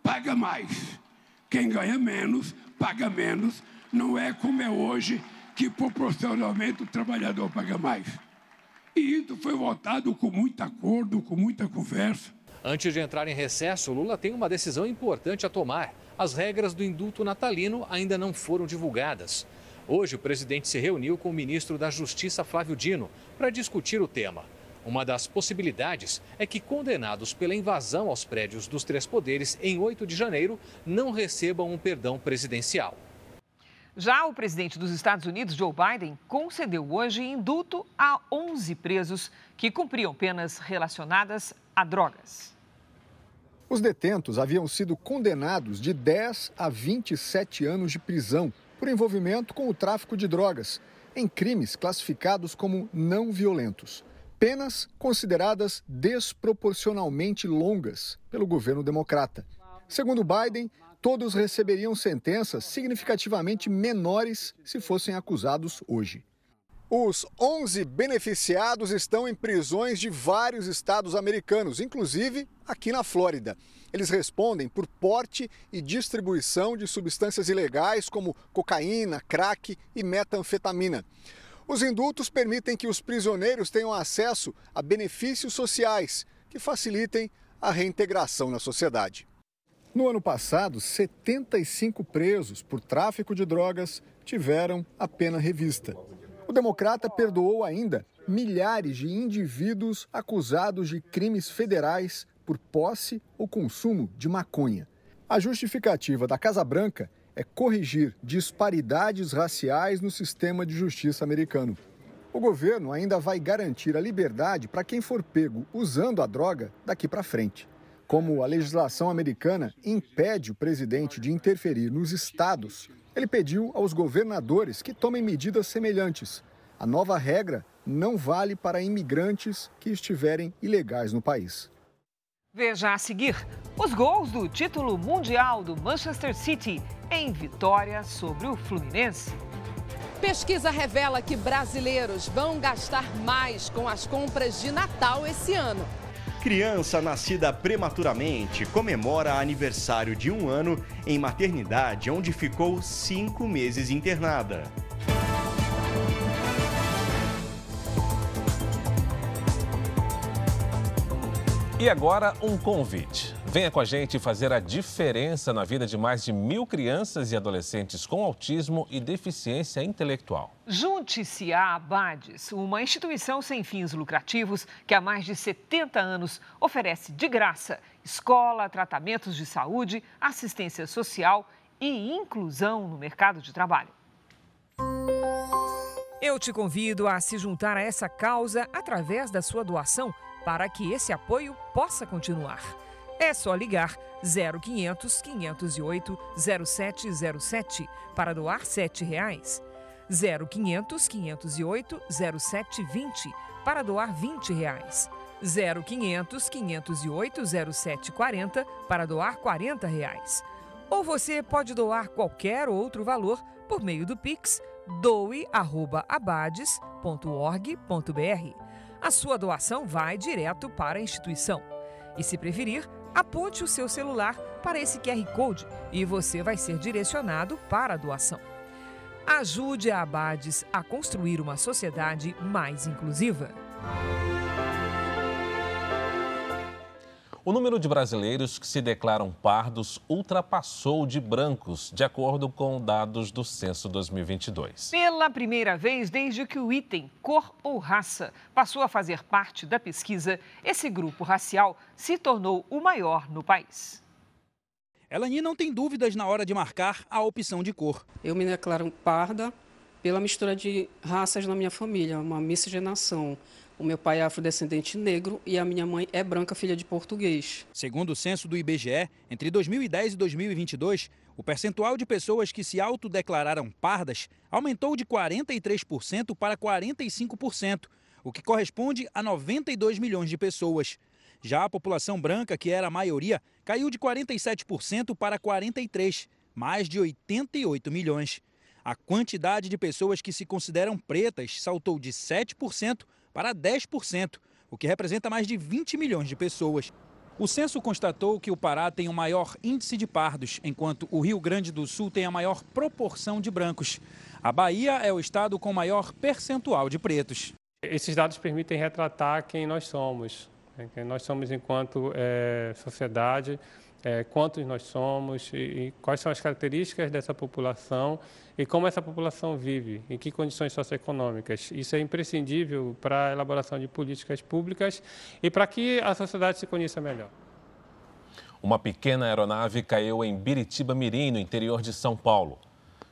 paga mais. Quem ganha menos, paga menos. Não é como é hoje, que proporcionalmente o trabalhador paga mais. E isso foi votado com muito acordo, com muita conversa.
Antes de entrar em recesso, Lula tem uma decisão importante a tomar. As regras do indulto natalino ainda não foram divulgadas. Hoje, o presidente se reuniu com o ministro da Justiça, Flávio Dino, para discutir o tema. Uma das possibilidades é que condenados pela invasão aos prédios dos três poderes em 8 de janeiro não recebam um perdão presidencial.
Já o presidente dos Estados Unidos, Joe Biden, concedeu hoje indulto a 11 presos que cumpriam penas relacionadas a drogas.
Os detentos haviam sido condenados de 10 a 27 anos de prisão por envolvimento com o tráfico de drogas, em crimes classificados como não violentos penas consideradas desproporcionalmente longas pelo governo democrata. Segundo Biden, todos receberiam sentenças significativamente menores se fossem acusados hoje. Os 11 beneficiados estão em prisões de vários estados americanos, inclusive aqui na Flórida. Eles respondem por porte e distribuição de substâncias ilegais como cocaína, crack e metanfetamina. Os indultos permitem que os prisioneiros tenham acesso a benefícios sociais que facilitem a reintegração na sociedade. No ano passado, 75 presos por tráfico de drogas tiveram a pena revista. O democrata perdoou ainda milhares de indivíduos acusados de crimes federais por posse ou consumo de maconha. A justificativa da Casa Branca é corrigir disparidades raciais no sistema de justiça americano. O governo ainda vai garantir a liberdade para quem for pego usando a droga daqui para frente. Como a legislação americana impede o presidente de interferir nos estados, ele pediu aos governadores que tomem medidas semelhantes. A nova regra não vale para imigrantes que estiverem ilegais no país.
Veja a seguir os gols do título mundial do Manchester City em vitória sobre o Fluminense.
Pesquisa revela que brasileiros vão gastar mais com as compras de Natal esse ano.
Criança nascida prematuramente comemora aniversário de um ano em maternidade onde ficou cinco meses internada.
E agora um convite. Venha com a gente fazer a diferença na vida de mais de mil crianças e adolescentes com autismo e deficiência intelectual.
Junte-se à Abades, uma instituição sem fins lucrativos que há mais de 70 anos oferece de graça escola, tratamentos de saúde, assistência social e inclusão no mercado de trabalho. Eu te convido a se juntar a essa causa através da sua doação para que esse apoio possa continuar. É só ligar 0500 508 0707 para doar 7 reais. 0500 508 0720 para doar 20 reais. 0500 508 0740 para doar 40 reais. Ou você pode doar qualquer outro valor por meio do Pix doe@abades.org.br. A sua doação vai direto para a instituição. E se preferir, aponte o seu celular para esse QR Code e você vai ser direcionado para a doação. Ajude a Abades a construir uma sociedade mais inclusiva.
O número de brasileiros que se declaram pardos ultrapassou o de brancos, de acordo com dados do Censo 2022.
Pela primeira vez desde que o item cor ou raça passou a fazer parte da pesquisa, esse grupo racial se tornou o maior no país.
Elani não tem dúvidas na hora de marcar a opção de cor.
Eu me declaro parda pela mistura de raças na minha família, uma miscigenação. O meu pai é afrodescendente negro e a minha mãe é branca, filha de português.
Segundo o censo do IBGE, entre 2010 e 2022, o percentual de pessoas que se autodeclararam pardas aumentou de 43% para 45%, o que corresponde a 92 milhões de pessoas. Já a população branca, que era a maioria, caiu de 47% para 43%, mais de 88 milhões. A quantidade de pessoas que se consideram pretas saltou de 7% para 10%, o que representa mais de 20 milhões de pessoas. O censo constatou que o Pará tem o maior índice de pardos, enquanto o Rio Grande do Sul tem a maior proporção de brancos. A Bahia é o estado com maior percentual de pretos.
Esses dados permitem retratar quem nós somos, né? quem nós somos enquanto é, sociedade, é, quantos nós somos e, e, quais são as características dessa população e como essa população vive, em que condições socioeconômicas. Isso é imprescindível para a elaboração de políticas públicas e para que a sociedade se conheça melhor.
Uma pequena aeronave caiu em Biritiba Mirim, no interior de São Paulo.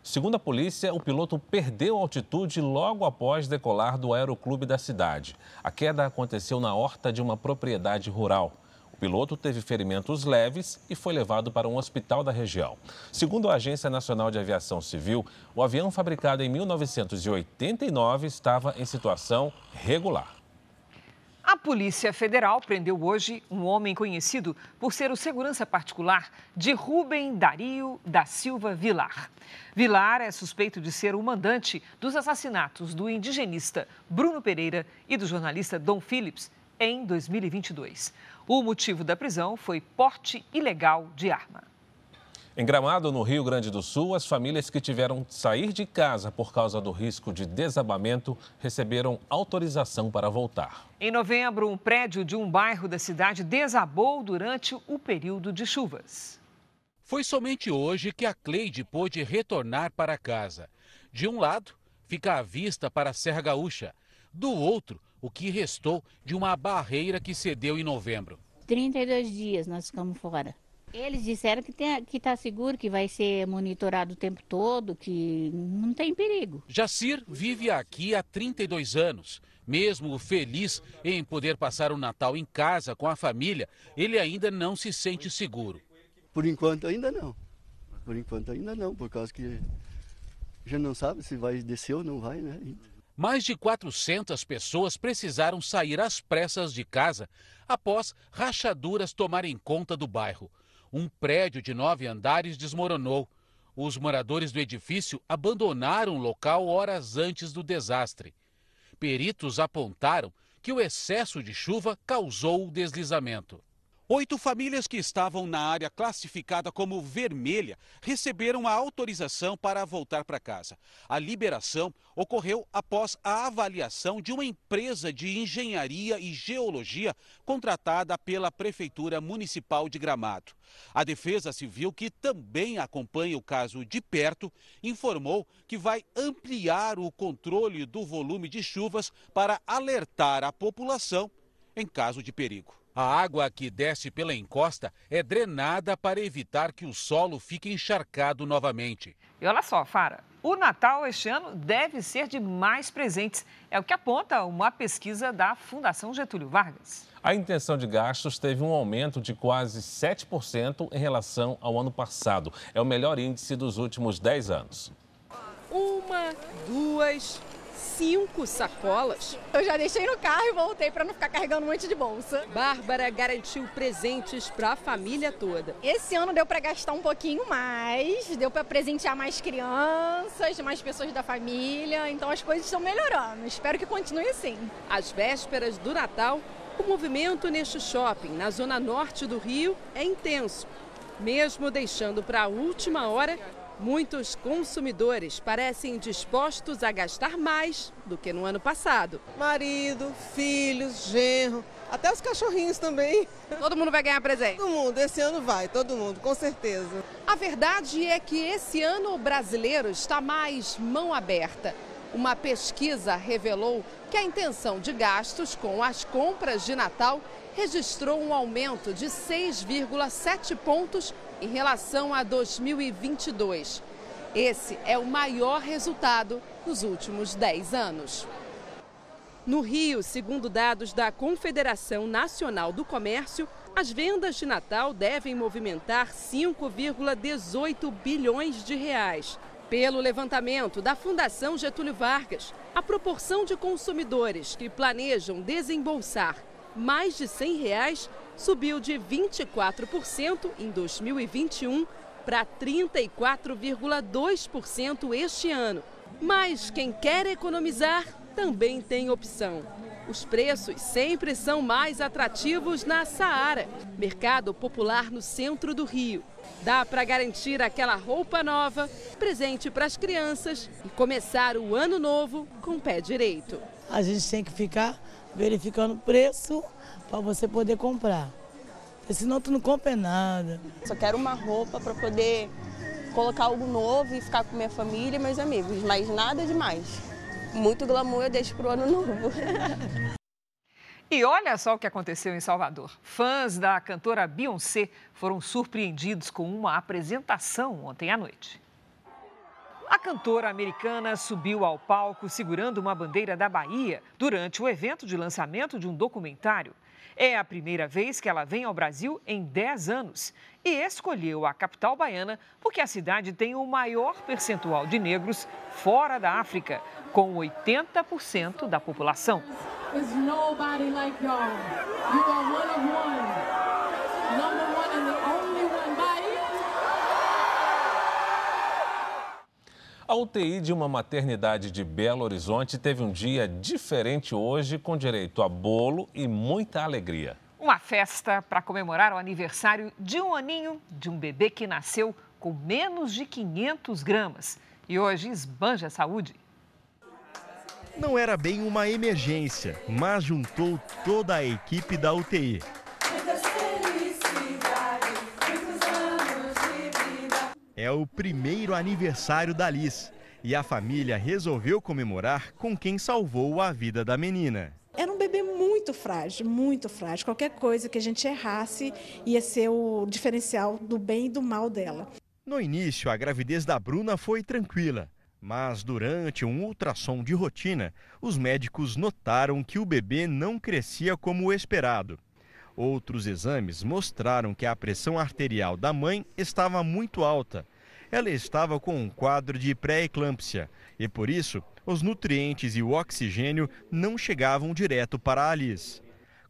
Segundo a polícia, o piloto perdeu altitude logo após decolar do aeroclube da cidade. A queda aconteceu na horta de uma propriedade rural piloto teve ferimentos leves e foi levado para um hospital da região. Segundo a Agência Nacional de Aviação Civil, o avião fabricado em 1989 estava em situação regular.
A Polícia Federal prendeu hoje um homem conhecido por ser o segurança particular de Rubem Dario da Silva Vilar. Vilar é suspeito de ser o mandante dos assassinatos do indigenista Bruno Pereira e do jornalista Dom Phillips em 2022. O motivo da prisão foi porte ilegal de arma.
Em Gramado, no Rio Grande do Sul, as famílias que tiveram de sair de casa por causa do risco de desabamento receberam autorização para voltar.
Em novembro, um prédio de um bairro da cidade desabou durante o período de chuvas.
Foi somente hoje que a Cleide pôde retornar para casa. De um lado, fica a vista para a Serra Gaúcha. Do outro, o que restou de uma barreira que cedeu em novembro.
32 dias nós ficamos fora.
Eles disseram que está seguro, que vai ser monitorado o tempo todo, que não tem perigo.
Jacir vive aqui há 32 anos. Mesmo feliz em poder passar o Natal em casa com a família, ele ainda não se sente seguro.
Por enquanto ainda não. Por enquanto ainda não, por causa que já não sabe se vai descer ou não vai, né?
Mais de 400 pessoas precisaram sair às pressas de casa após rachaduras tomarem conta do bairro. Um prédio de nove andares desmoronou. Os moradores do edifício abandonaram o local horas antes do desastre. Peritos apontaram que o excesso de chuva causou o deslizamento. Oito famílias que estavam na área classificada como vermelha receberam a autorização para voltar para casa. A liberação ocorreu após a avaliação de uma empresa de engenharia e geologia contratada pela Prefeitura Municipal de Gramado. A Defesa Civil, que também acompanha o caso de perto, informou que vai ampliar o controle do volume de chuvas para alertar a população em caso de perigo. A água que desce pela encosta é drenada para evitar que o solo fique encharcado novamente.
E olha só, Fara, o Natal este ano deve ser de mais presentes. É o que aponta uma pesquisa da Fundação Getúlio Vargas.
A intenção de gastos teve um aumento de quase 7% em relação ao ano passado. É o melhor índice dos últimos 10 anos.
Uma, duas, cinco sacolas.
Eu já deixei no carro e voltei para não ficar carregando um monte de bolsa.
Bárbara garantiu presentes para a família toda.
Esse ano deu para gastar um pouquinho mais, deu para presentear mais crianças, mais pessoas da família, então as coisas estão melhorando. Espero que continue assim.
Às vésperas do Natal, o movimento neste shopping, na zona norte do Rio, é intenso. Mesmo deixando para a última hora, Muitos consumidores parecem dispostos a gastar mais do que no ano passado.
Marido, filhos, genro, até os cachorrinhos também.
Todo mundo vai ganhar presente?
Todo mundo, esse ano vai, todo mundo, com certeza.
A verdade é que esse ano o brasileiro está mais mão aberta. Uma pesquisa revelou que a intenção de gastos com as compras de Natal registrou um aumento de 6,7 pontos em relação a 2022. Esse é o maior resultado nos últimos 10 anos. No Rio, segundo dados da Confederação Nacional do Comércio, as vendas de Natal devem movimentar 5,18 bilhões de reais. Pelo levantamento da Fundação Getúlio Vargas, a proporção de consumidores que planejam desembolsar mais de 100 reais subiu de 24% em 2021 para 34,2% este ano. Mas quem quer economizar também tem opção. Os preços sempre são mais atrativos na Saara, mercado popular no centro do Rio. Dá para garantir aquela roupa nova, presente para as crianças e começar o ano novo com o pé direito.
A gente tem que ficar verificando o preço para você poder comprar. Porque senão tu não compra nada.
Só quero uma roupa para poder colocar algo novo e ficar com minha família e meus amigos, mas nada demais. Muito glamour eu deixo para o ano novo.
E olha só o que aconteceu em Salvador. Fãs da cantora Beyoncé foram surpreendidos com uma apresentação ontem à noite. A cantora americana subiu ao palco segurando uma bandeira da Bahia durante o evento de lançamento de um documentário. É a primeira vez que ela vem ao Brasil em 10 anos e escolheu a capital baiana porque a cidade tem o maior percentual de negros fora da África, com 80% da população.
A UTI de uma maternidade de Belo Horizonte teve um dia diferente hoje, com direito a bolo e muita alegria.
Uma festa para comemorar o aniversário de um aninho de um bebê que nasceu com menos de 500 gramas e hoje esbanja a saúde.
Não era bem uma emergência, mas juntou toda a equipe da UTI. É o primeiro aniversário da Liz e a família resolveu comemorar com quem salvou a vida da menina.
Era um bebê muito frágil, muito frágil. Qualquer coisa que a gente errasse ia ser o diferencial do bem e do mal dela.
No início, a gravidez da Bruna foi tranquila. Mas durante um ultrassom de rotina, os médicos notaram que o bebê não crescia como o esperado. Outros exames mostraram que a pressão arterial da mãe estava muito alta. Ela estava com um quadro de pré-eclâmpsia e, por isso, os nutrientes e o oxigênio não chegavam direto para a Alice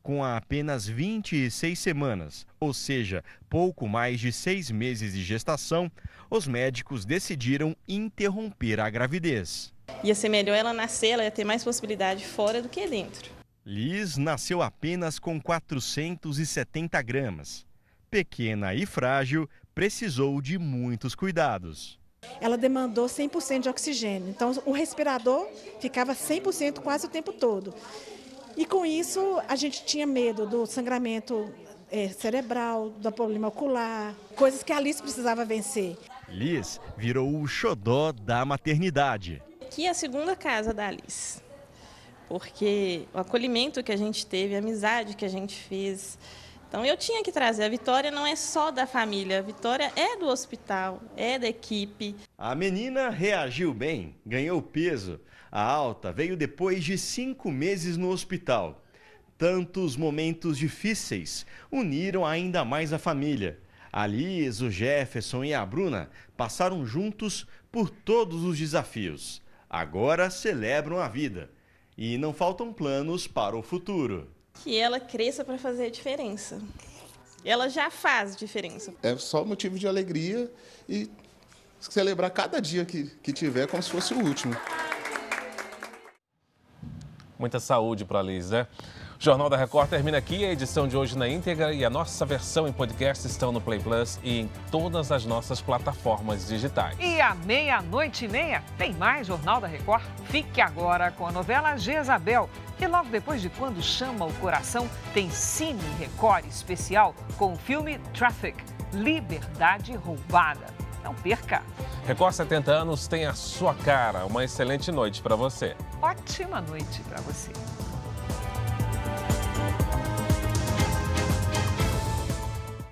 com apenas 26 semanas, ou seja, pouco mais de seis meses de gestação, os médicos decidiram interromper a gravidez.
Ia ser melhor ela nascer, ela ia ter mais possibilidade fora do que dentro.
Liz nasceu apenas com 470 gramas. Pequena e frágil, precisou de muitos cuidados.
Ela demandou 100% de oxigênio, então o respirador ficava 100% quase o tempo todo. E com isso a gente tinha medo do sangramento é, cerebral, do problema ocular, coisas que a Alice precisava vencer.
Liz virou o xodó da maternidade.
Aqui é a segunda casa da Alice, porque o acolhimento que a gente teve, a amizade que a gente fez. Então eu tinha que trazer. A vitória não é só da família, a vitória é do hospital, é da equipe.
A menina reagiu bem, ganhou peso a alta veio depois de cinco meses no hospital. Tantos momentos difíceis uniram ainda mais a família. A Liz, o Jefferson e a Bruna passaram juntos por todos os desafios. Agora celebram a vida. E não faltam planos para o futuro.
Que ela cresça para fazer a diferença. Ela já faz diferença.
É só motivo de alegria e celebrar cada dia que, que tiver como se fosse o último.
Muita saúde para a Liz, né? Jornal da Record termina aqui. A edição de hoje na íntegra e a nossa versão em podcast estão no Play Plus e em todas as nossas plataformas digitais.
E à meia-noite e meia tem mais Jornal da Record. Fique agora com a novela Jezabel. E logo depois de Quando Chama o Coração, tem Cine Record especial com o filme Traffic Liberdade Roubada. Não perca!
Record 70 anos tem a sua cara. Uma excelente noite para você.
Ótima noite para você.